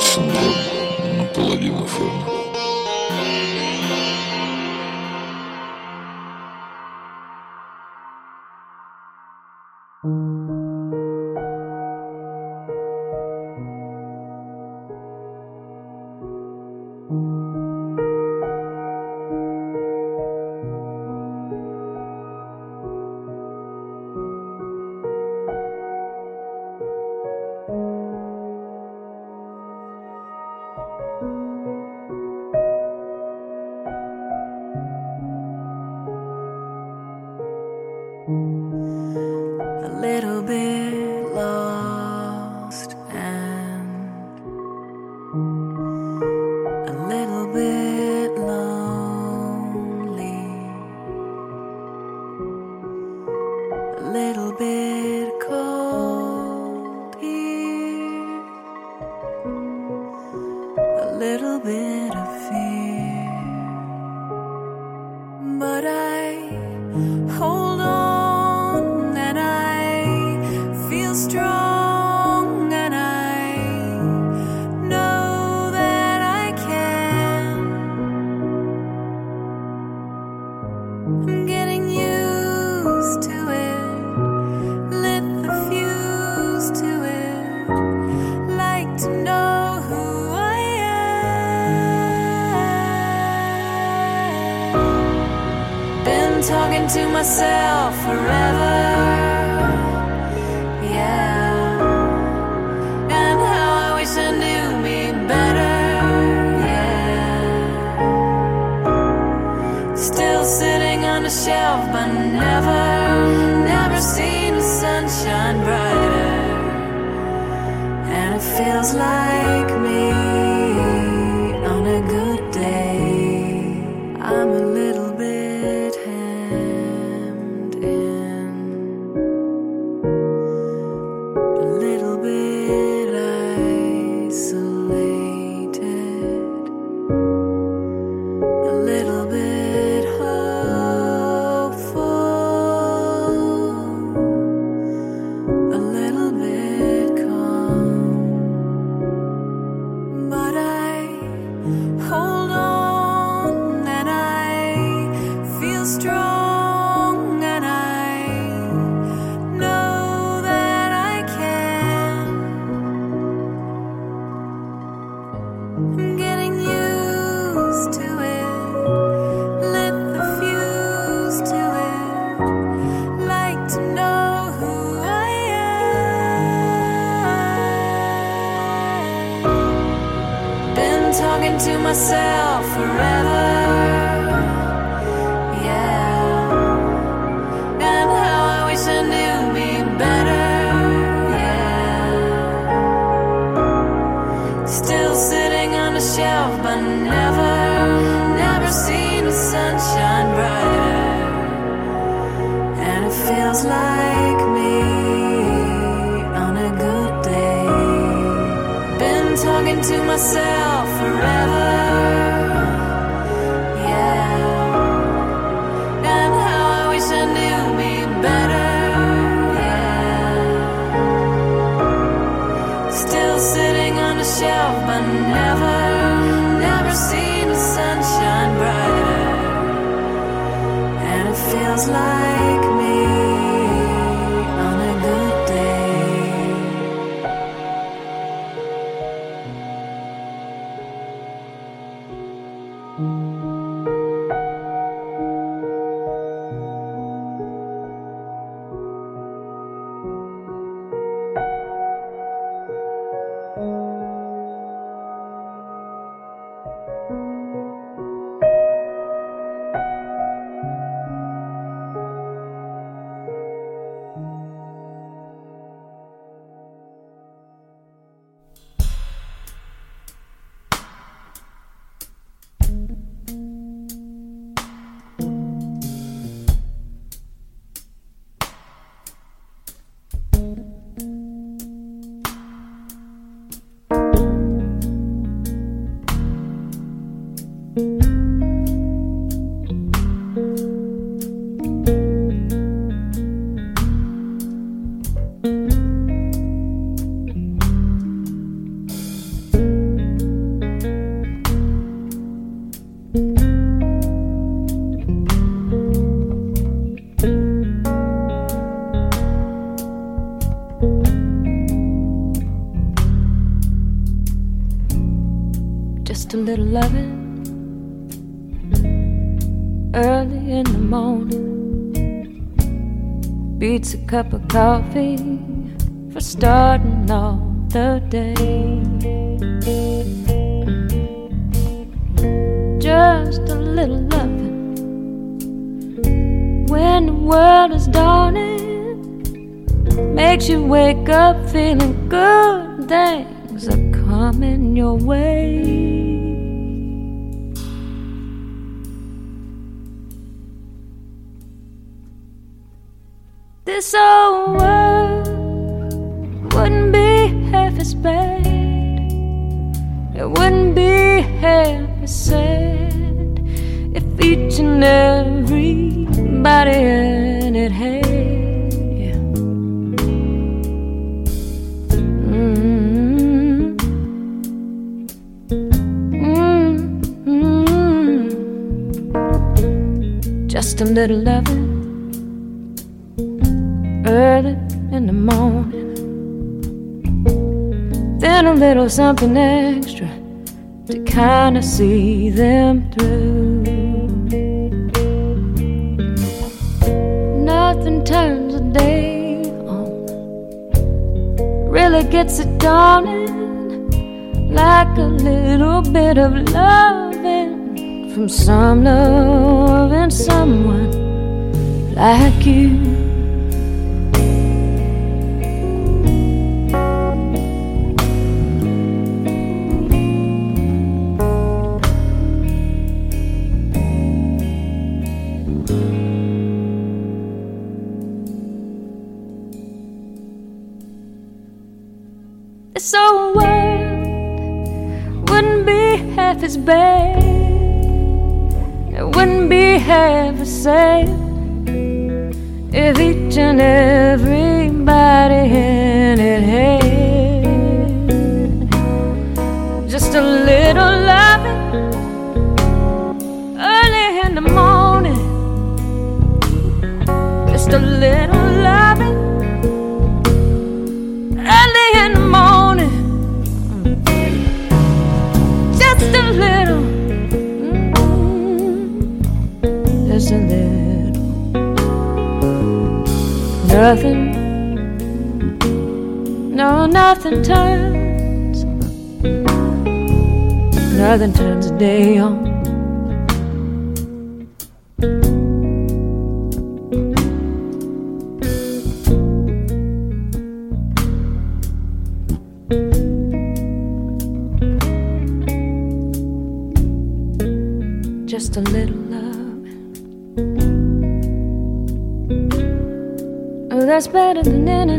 синдром наполовину формы. myself. Cup of coffee for starting off the day. Just a little loving when the world is dawning makes you wake up feeling good. Things are coming your way. As sad if each and everybody in it had. Mm-hmm. Mm-hmm. Just a little loving early in the morning. Then a little something extra to kind of see them through. Nothing turns a day on, really gets it dawning like a little bit of loving from some loving someone like you.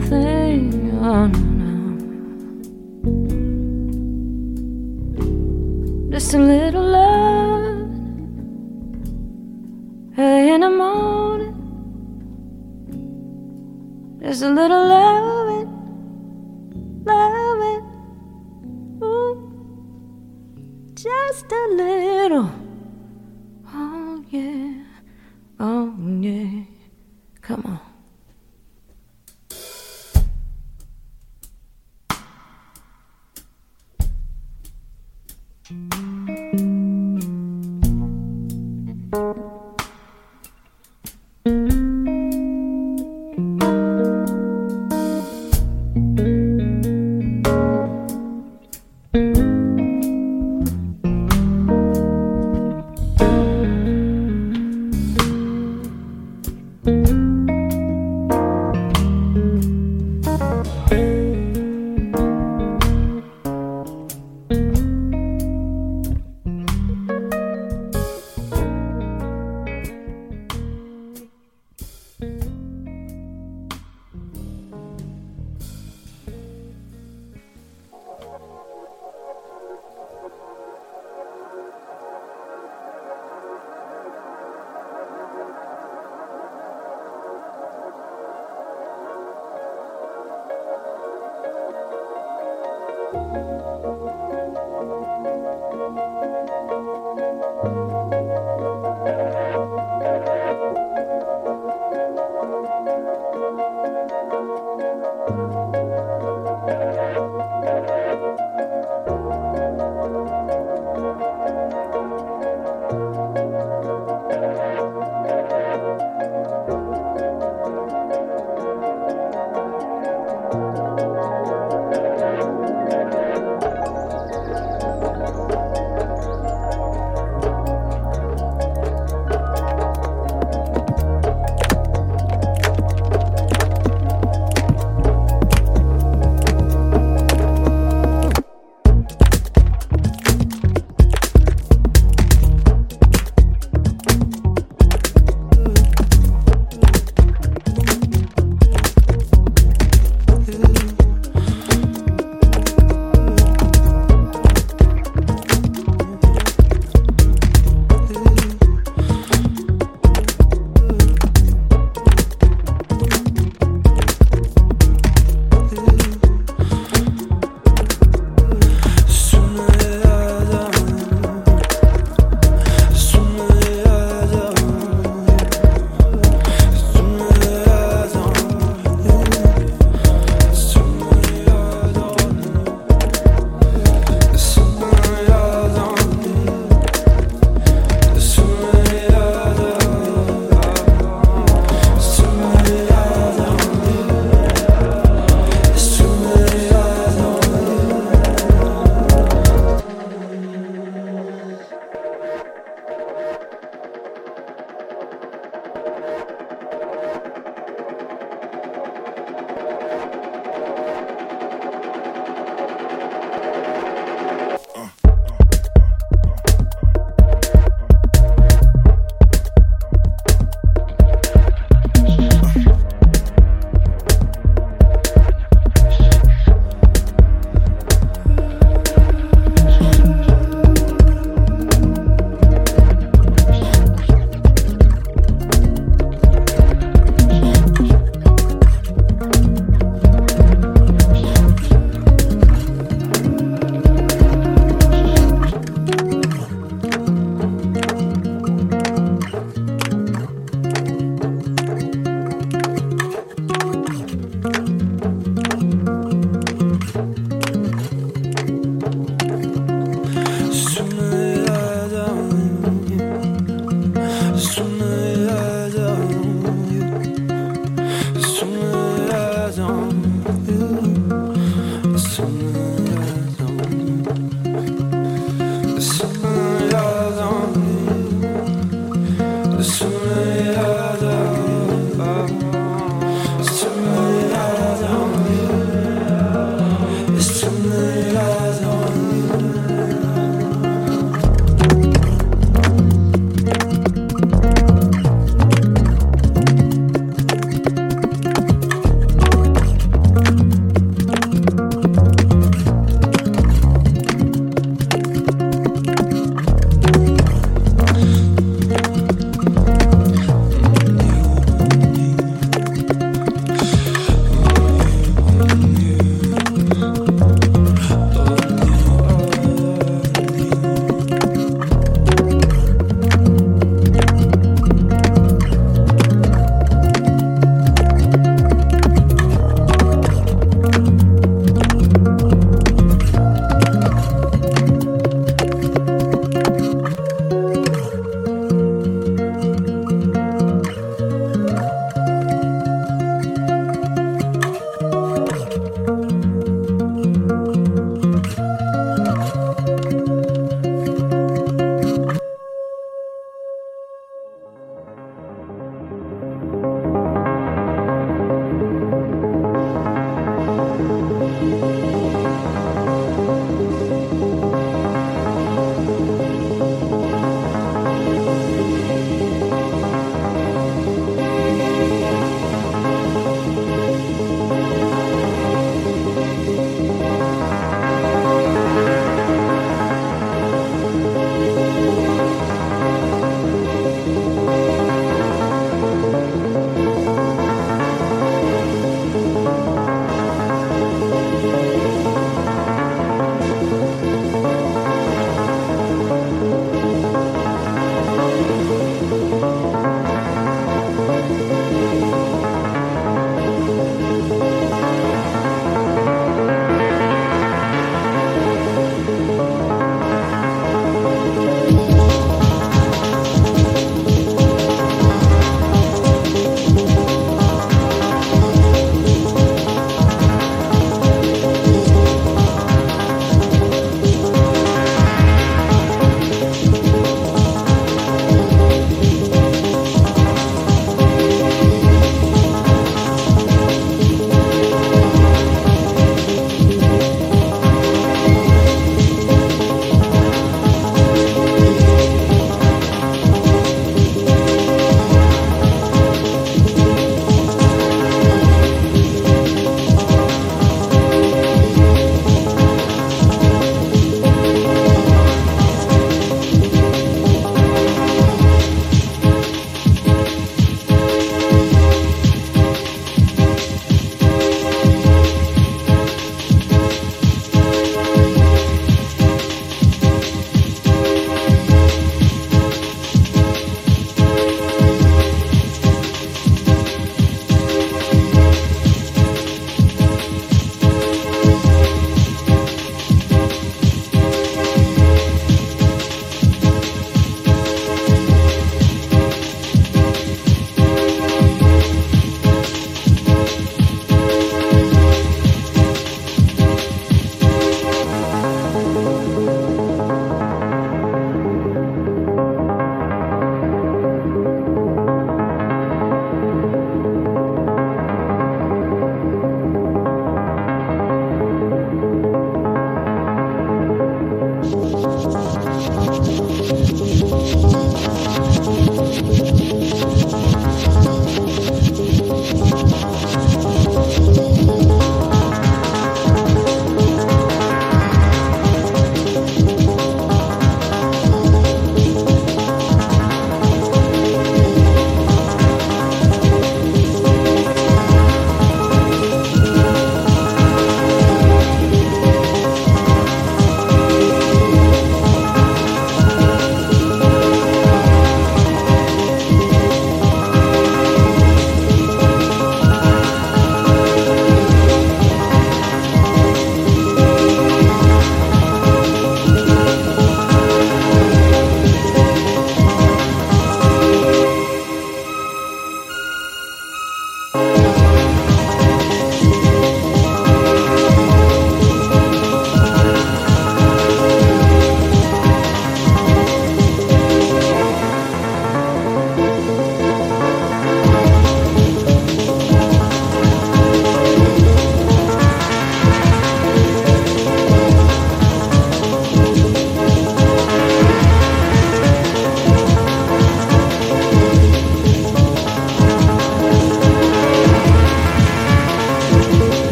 Than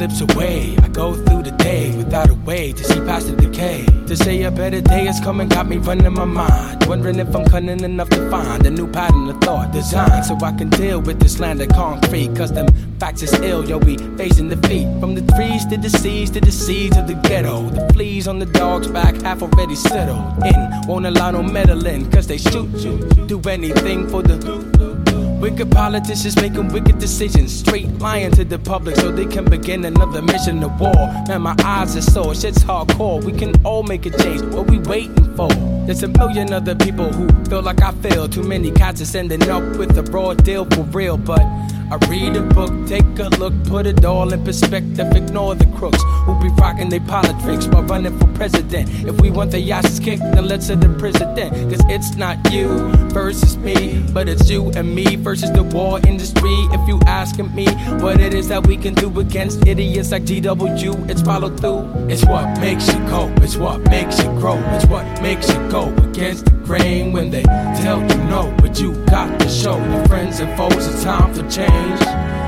slips away. I go through the day without a way to see past the decay. To say a better day is coming got me running my mind. Wondering if I'm cunning enough to find a new pattern of thought design so I can deal with this land of concrete. Cause them facts is ill, yo, we facing defeat. From the trees to the seas to the seeds of the ghetto. The fleas on the dog's back half already settled in. Won't allow no meddling, cause they shoot you. Do anything for the Wicked politicians making wicked decisions, straight lying to the public so they can begin another mission of war. Man, my eyes are sore, shit's hardcore. We can all make a change. What we waiting for? There's a million other people who feel like I fail. Too many cats are sending up with a raw deal for real, but I read a book, take a look, put it all in perspective, ignore the crooks who be rocking their politics while running for president. If we want the asses kicked, then let's set the president. Cause it's not you versus me, but it's you and me versus the war industry. If you asking me what it is that we can do against idiots like GW, it's follow through. It's what makes you cope, it's what makes you grow, it's what makes you go against the grain when they tell you no, but you got to show your friends and foes it's time for change change.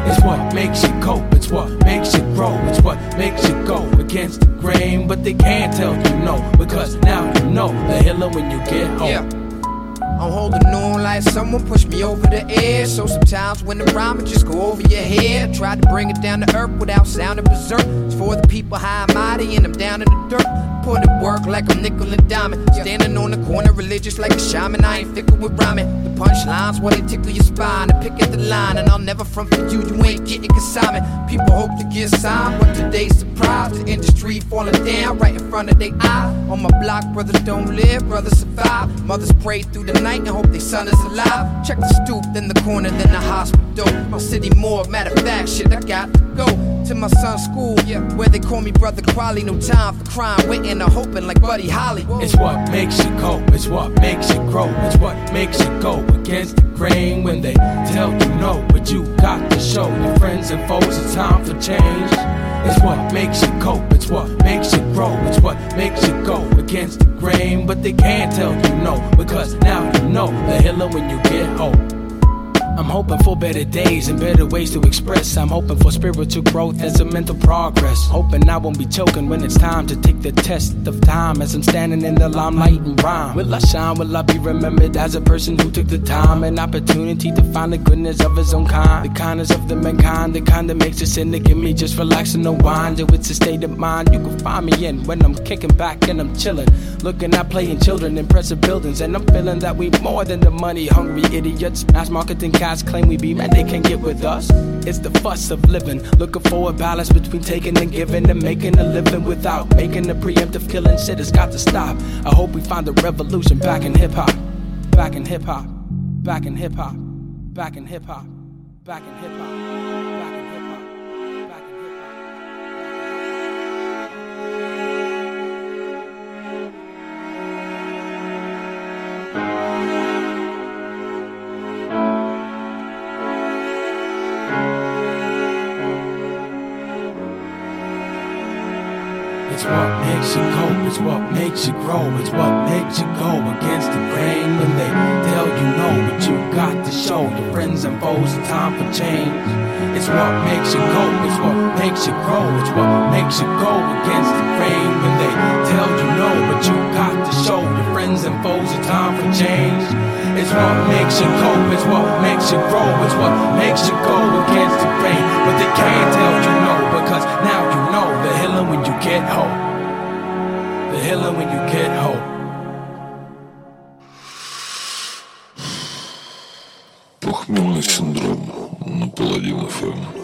It's what makes you cope, it's what makes you grow, it's what makes you go against the grain. But they can't tell you no, because now you know the hiller when you get home. Yeah. I'm holding on like someone pushed me over the edge. So sometimes when the rhyme just go over your head, try to bring it down to earth without sounding berserk. It's for the people high and mighty, and I'm down in the dirt. Put it work like I'm nickel and diamond. Standing on the corner, religious like a shaman. I ain't fickle with rhyming. The punchlines, what they tickle your spine. I pick at the line, and I'll never front for you. You ain't getting consignment. People hope to get signed, but today's surprise. The industry falling down right in front of their eye. On my block, brothers don't live, brothers survive. Mothers pray through the night and hope their son is alive. Check the stoop, then the corner, then the hospital. My city more, matter of fact, shit, I got to go to my son's school, yeah, where they call me Brother Kweli. No time for crime, waiting or hoping like Buddy Holly. It's what makes you cope, it's what makes you grow, it's what makes you go against the grain when they tell you no, but you got to show your friends and foes it's time for change. It's what makes you cope, it's what makes you grow, it's what makes you go against the grain. But they can't tell you no, because now you know the hiller when you get home. I'm hoping for better days and better ways to express. I'm hoping for spiritual growth as a mental progress. Hoping I won't be choking when it's time to take the test of time as I'm standing in the limelight and rhyme. Will I shine? Will I be remembered as a person who took the time and opportunity to find the goodness of his own kind? The kindness of the mankind, the kind that makes a cynic in me just relax and unwind. Yo, it's a state of mind you can find me in when I'm kicking back and I'm chilling. Looking at playing children, impressive buildings, and I'm feeling that we more than the money hungry idiots. Mass marketing cats claim we be, man, they can't get with us. It's the fuss of living, looking for a balance between taking and giving and making a living without making a preemptive killing. Shit has got to stop. I hope we find a revolution back in hip hop, back in hip hop, back in hip hop, back in hip hop, back in hip hop. Makes you cope, it's what makes you grow, it's what makes you go against the grain when they tell you no, but you got to show your friends and foes it's time for change. It's what makes you cope, it's what makes you grow, it's what makes you go against the grain when they tell you no, but you got to show your friends and foes it's time for change. It's what makes you cope, it's what makes you grow, it's what makes you go against the grain, but they can't tell you no because now you know the healing when you get home. The healing when you get home. Похмельный синдром на Паладин ФМ.